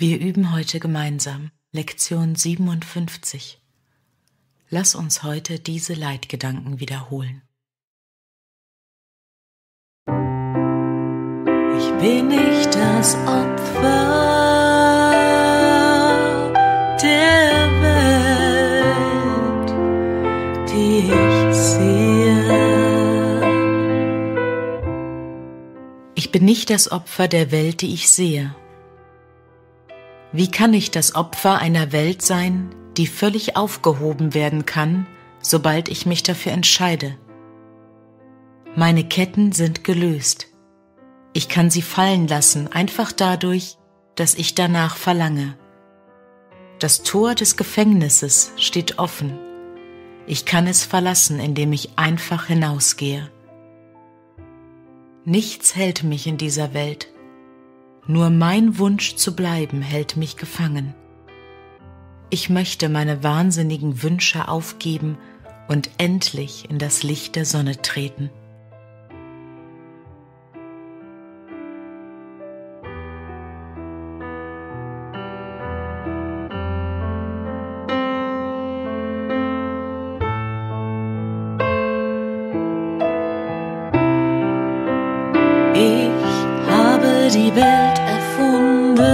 Wir üben heute gemeinsam Lektion 57. Lass uns heute diese Leitgedanken wiederholen. Ich bin nicht das Opfer der Welt, die ich sehe. Ich bin nicht das Opfer der Welt, die ich sehe. Wie kann ich das Opfer einer Welt sein, die völlig aufgehoben werden kann, sobald ich mich dafür entscheide? Meine Ketten sind gelöst. Ich kann sie fallen lassen, einfach dadurch, dass ich danach verlange. Das Tor des Gefängnisses steht offen. Ich kann es verlassen, indem ich einfach hinausgehe. Nichts hält mich in dieser Welt, nur mein Wunsch zu bleiben hält mich gefangen. Ich möchte meine wahnsinnigen Wünsche aufgeben und endlich in das Licht der Sonne treten. Die Welt erfunden,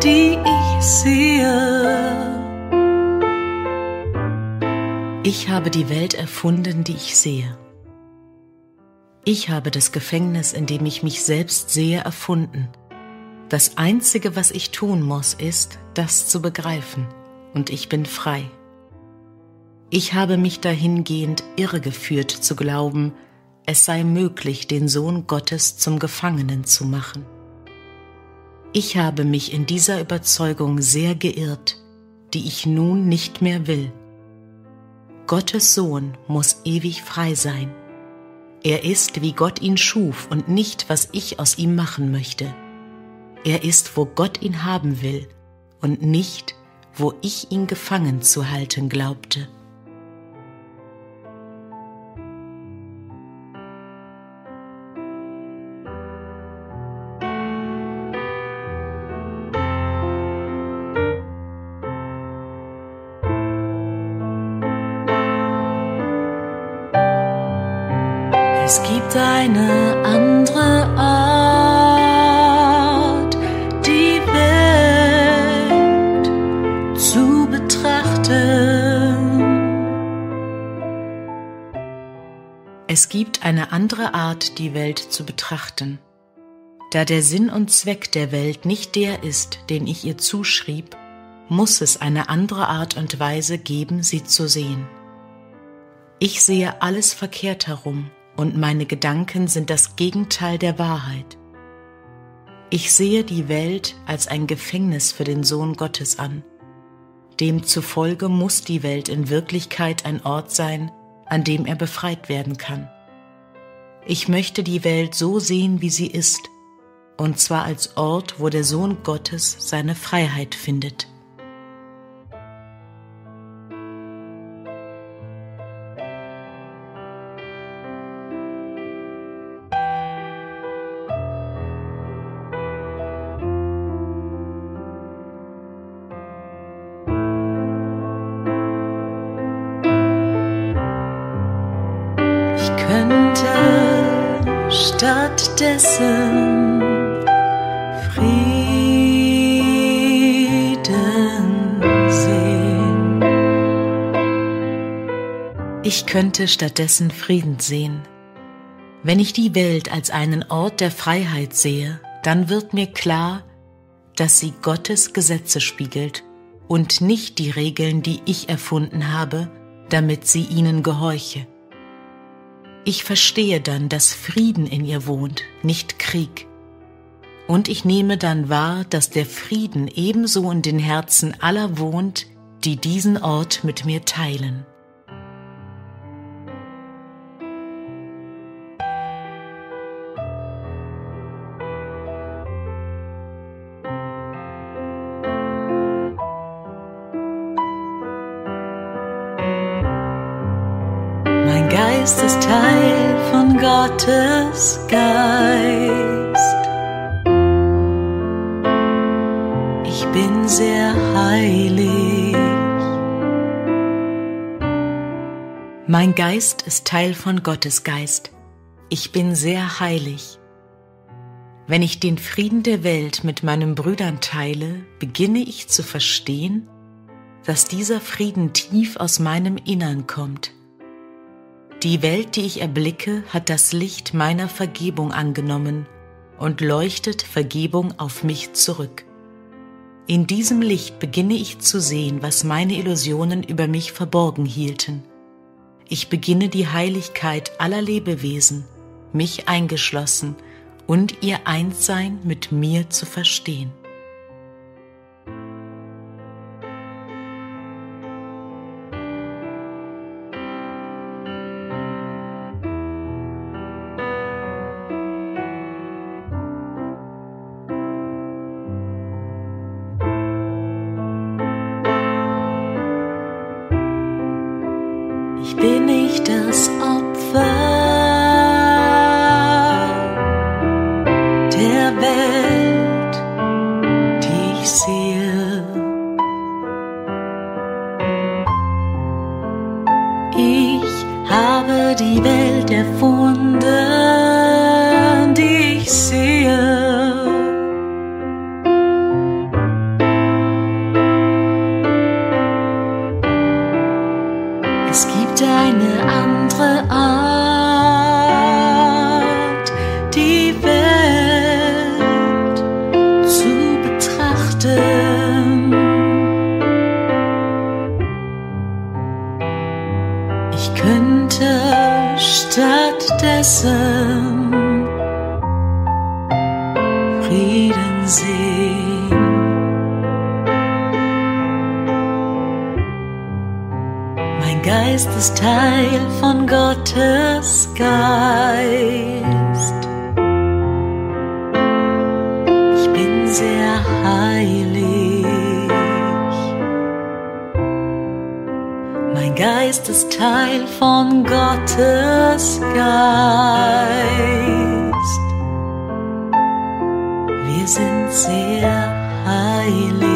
die ich sehe. Ich habe die Welt erfunden, die ich sehe. Ich habe das Gefängnis, in dem ich mich selbst sehe, erfunden. Das Einzige, was ich tun muss, ist, das zu begreifen, und ich bin frei. Ich habe mich dahingehend irregeführt zu glauben, es sei möglich, den Sohn Gottes zum Gefangenen zu machen. Ich habe mich in dieser Überzeugung sehr geirrt, die ich nun nicht mehr will. Gottes Sohn muss ewig frei sein. Er ist, wie Gott ihn schuf und nicht, was ich aus ihm machen möchte. Er ist, wo Gott ihn haben will und nicht, wo ich ihn gefangen zu halten glaubte. Es gibt eine andere Art, die Welt zu betrachten. Es gibt eine andere Art, die Welt zu betrachten. Da der Sinn und Zweck der Welt nicht der ist, den ich ihr zuschrieb, muss es eine andere Art und Weise geben, sie zu sehen. Ich sehe alles verkehrt herum und meine Gedanken sind das Gegenteil der Wahrheit. Ich sehe die Welt als ein Gefängnis für den Sohn Gottes an. Demzufolge muss die Welt in Wirklichkeit ein Ort sein, an dem er befreit werden kann. Ich möchte die Welt so sehen, wie sie ist, und zwar als Ort, wo der Sohn Gottes seine Freiheit findet. Stattdessen Frieden sehen. Ich könnte stattdessen Frieden sehen. Wenn ich die Welt als einen Ort der Freiheit sehe, dann wird mir klar, dass sie Gottes Gesetze spiegelt und nicht die Regeln, die ich erfunden habe, damit sie ihnen gehorche. Ich verstehe dann, dass Frieden in ihr wohnt, nicht Krieg. Und ich nehme dann wahr, dass der Frieden ebenso in den Herzen aller wohnt, die diesen Ort mit mir teilen. Ist Teil von Gottes Geist. bin sehr heilig. Mein Geist ist Teil von Gottes Geist. Ich bin sehr heilig. Wenn ich den Frieden der Welt mit meinen Brüdern teile, beginne ich zu verstehen, dass dieser Frieden tief aus meinem Innern kommt. Die Welt, die ich erblicke, hat das Licht meiner Vergebung angenommen und leuchtet Vergebung auf mich zurück. In diesem Licht beginne ich zu sehen, was meine Illusionen über mich verborgen hielten. Ich beginne die Heiligkeit aller Lebewesen, mich eingeschlossen, und ihr Einssein mit mir zu verstehen. Stattdessen Frieden sehen. Mein Geist ist Teil von Gottes Geist. Geist ist Teil von Gottes Geist. Wir sind sehr heilig.